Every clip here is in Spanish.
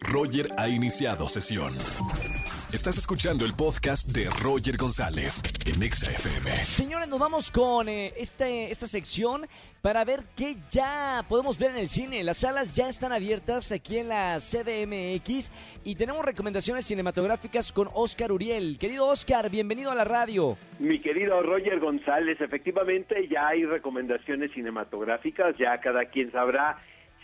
Roger ha iniciado sesión. Estás escuchando el podcast de Roger González en Exa FM. Señores, nos vamos con eh, este, esta sección para ver qué ya podemos ver en el cine. Las salas ya están abiertas aquí en la CDMX y tenemos recomendaciones cinematográficas con Oscar Uriel. Querido Oscar, bienvenido a la radio. Mi querido Roger González, efectivamente ya hay recomendaciones cinematográficas, ya cada quien sabrá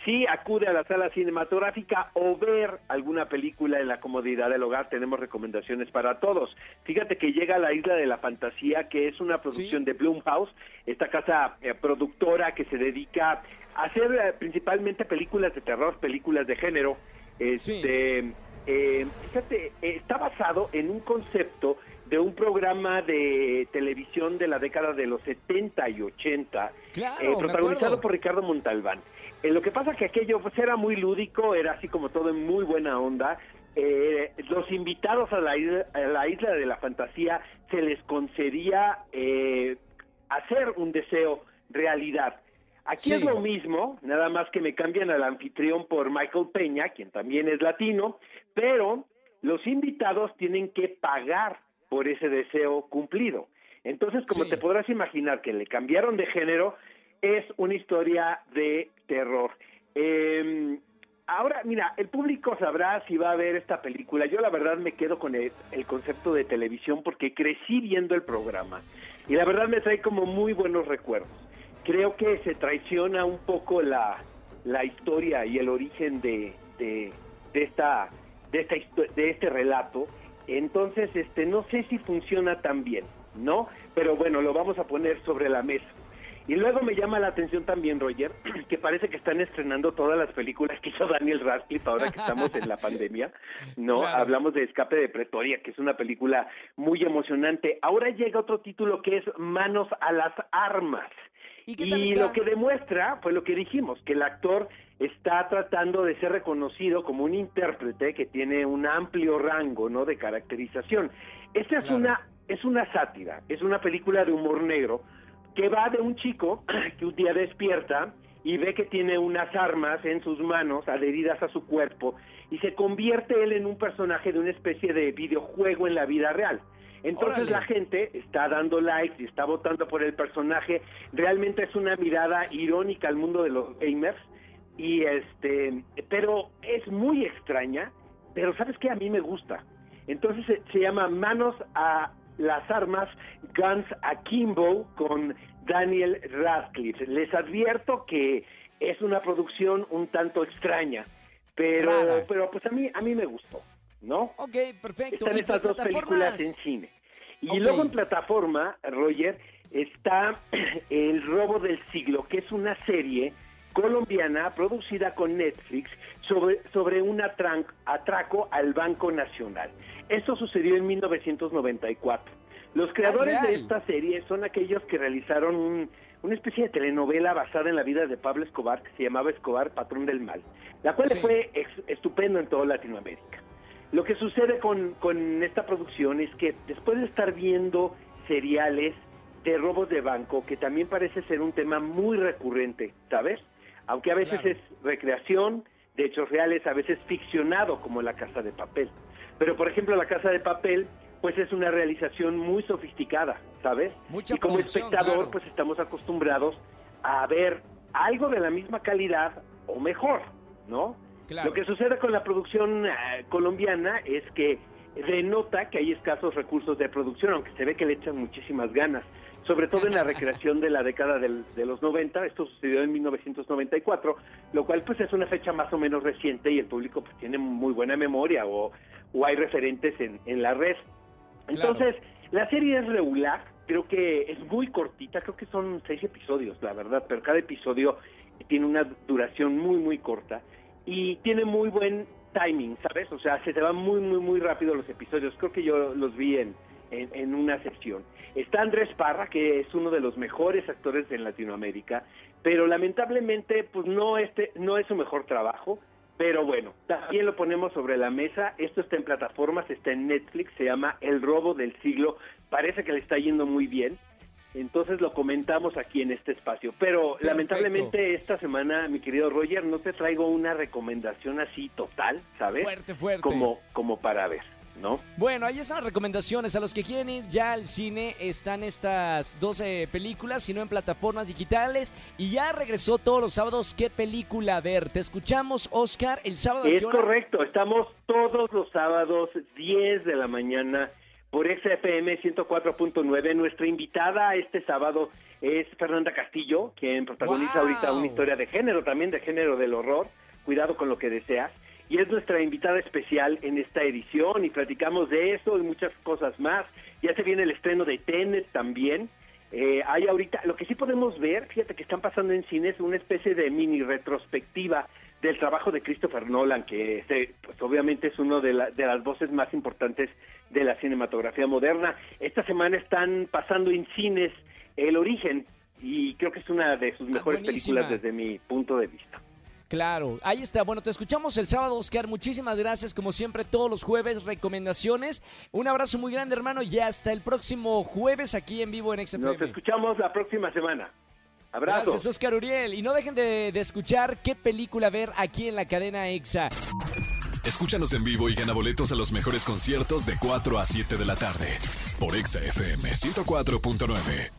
si acude a la sala cinematográfica o ver alguna película en la comodidad del hogar, tenemos recomendaciones para todos. Fíjate que llega a la Isla de la Fantasía, que es una producción de Blumhouse, esta casa eh, productora que se dedica a hacer eh, principalmente películas de terror, películas de género. Este, eh, fíjate, está basado en un concepto de un programa de televisión de la década de los 70 y 80, protagonizado por Ricardo Montalbán. Eh, lo que pasa que aquello pues, era muy lúdico, era así como todo en muy buena onda. Eh, los invitados a la, isla, a la isla de la fantasía se les concedía eh, hacer un deseo realidad. Aquí es lo mismo, nada más que me cambian al anfitrión por Michael Peña, quien también es latino, pero los invitados tienen que pagar por ese deseo cumplido. Entonces, como te podrás imaginar que le cambiaron de género, es una historia de terror. Eh, ahora, mira, el público sabrá si va a ver esta película. Yo la verdad me quedo con el, concepto de televisión porque crecí viendo el programa y la verdad me trae como muy buenos recuerdos. Creo que se traiciona un poco la, la historia y el origen de, de, de esta de esta de este relato. Entonces, este no sé si funciona tan bien, ¿no? Pero bueno, lo vamos a poner sobre la mesa. Y luego me llama la atención también, Roger, que parece que están estrenando todas las películas que hizo Daniel Radcliffe ahora que estamos en la pandemia, ¿no? Hablamos de Escape de Pretoria, que es una película muy emocionante. Ahora llega otro título que es Manos a las Armas. Y, lo que demuestra fue lo que dijimos, que el actor está tratando de ser reconocido como un intérprete que tiene un amplio rango, ¿no? De caracterización. Esta es una es una sátira, es una película de humor negro que va de un chico que un día despierta y ve que tiene unas armas en sus manos adheridas a su cuerpo y se convierte él en un personaje de una especie de videojuego en la vida real. Entonces la gente está dando likes y está votando por el personaje. Realmente es una mirada irónica al mundo de los gamers y este, pero es muy extraña. Pero sabes qué a mí me gusta. Entonces se, se llama Manos a las armas Guns Akimbo con Daniel Radcliffe. Les advierto que es una producción un tanto extraña, pero pero pues a mí a mí me gustó, ¿no? Ok, perfecto. Están estas dos películas en cine. Y luego en plataforma, Roger, está El robo del siglo, que es una serie colombiana producida con Netflix sobre, sobre un atraco al Banco Nacional. Esto sucedió en 1994. Los creadores de esta serie son aquellos que realizaron una especie de telenovela basada en la vida de Pablo Escobar que se llamaba Escobar, Patrón del Mal, la cual fue estupendo en toda Latinoamérica. Lo que sucede con, con esta producción es que después de estar viendo seriales de robos de banco, que también parece ser un tema muy recurrente, ¿sabes? Aunque a veces es recreación de hechos reales, a veces ficcionado como La Casa de Papel. Pero por ejemplo, La Casa de Papel pues es una realización muy sofisticada, ¿sabes? y como espectador, pues estamos acostumbrados a ver algo de la misma calidad o mejor, ¿no? Lo que sucede con la producción eh, colombiana es que denota que hay escasos recursos de producción, aunque se ve que le echan muchísimas ganas, sobre todo en la recreación de la década de los 90, esto sucedió en 1994, lo cual pues es una fecha más o menos reciente y el público pues tiene muy buena memoria o, o hay referentes en, en la red. Entonces, la serie es regular, creo que es muy cortita, creo que son seis episodios, la verdad, pero cada episodio tiene una duración muy, muy corta y tiene muy buen timing, ¿sabes? O sea, se te van muy, muy, muy rápido los episodios. Creo que yo los vi en, en, una sección. Está Andrés Parra, que es uno de los mejores actores en Latinoamérica, pero lamentablemente, pues no, este, no es su mejor trabajo. Pero bueno, también lo ponemos sobre la mesa. Esto está en plataformas, está en Netflix, se llama El robo del siglo. Parece que le está yendo muy bien. Entonces lo comentamos aquí en este espacio. Pero lamentablemente esta semana, mi querido Roger, no te traigo una recomendación así total, ¿sabes? Fuerte, fuerte. Como, como para ver. ¿No? Bueno, ahí están las recomendaciones. A los que quieren ir ya al cine están estas 12 películas, si no en plataformas digitales. Y ya regresó todos los sábados. ¿Qué película ver? Te escuchamos, Oscar, el sábado. Es correcto, estamos todos los sábados, 10 de la mañana por XFM 104.9. Nuestra invitada este sábado es Fernanda Castillo, quien protagoniza ahorita una historia de género, también de género del horror. Cuidado con lo que deseas. Y es nuestra invitada especial en esta edición y platicamos de eso y muchas cosas más. Ya se viene el estreno de Tenet también. Eh, hay ahorita, lo que sí podemos ver, fíjate que están pasando en cines una especie de mini retrospectiva del trabajo de Christopher Nolan, que pues, obviamente es uno de, de, las voces más importantes de la cinematografía moderna. Esta semana están pasando en cines El Origen y creo que es una de sus ah, mejores películas desde mi punto de vista. Claro, ahí está. Bueno, te escuchamos el sábado, Oscar. Muchísimas gracias, como siempre, todos los jueves, recomendaciones. Un abrazo muy grande, hermano, y hasta el próximo jueves aquí en vivo en XFM. Nos escuchamos la próxima semana. Abrazo. Gracias, Oscar Uriel. Y no dejen de, de, escuchar qué película ver aquí en la cadena EXA. Escúchanos en vivo y gana boletos a los mejores conciertos de 4 a 7 de la tarde por EXA FM 104.9.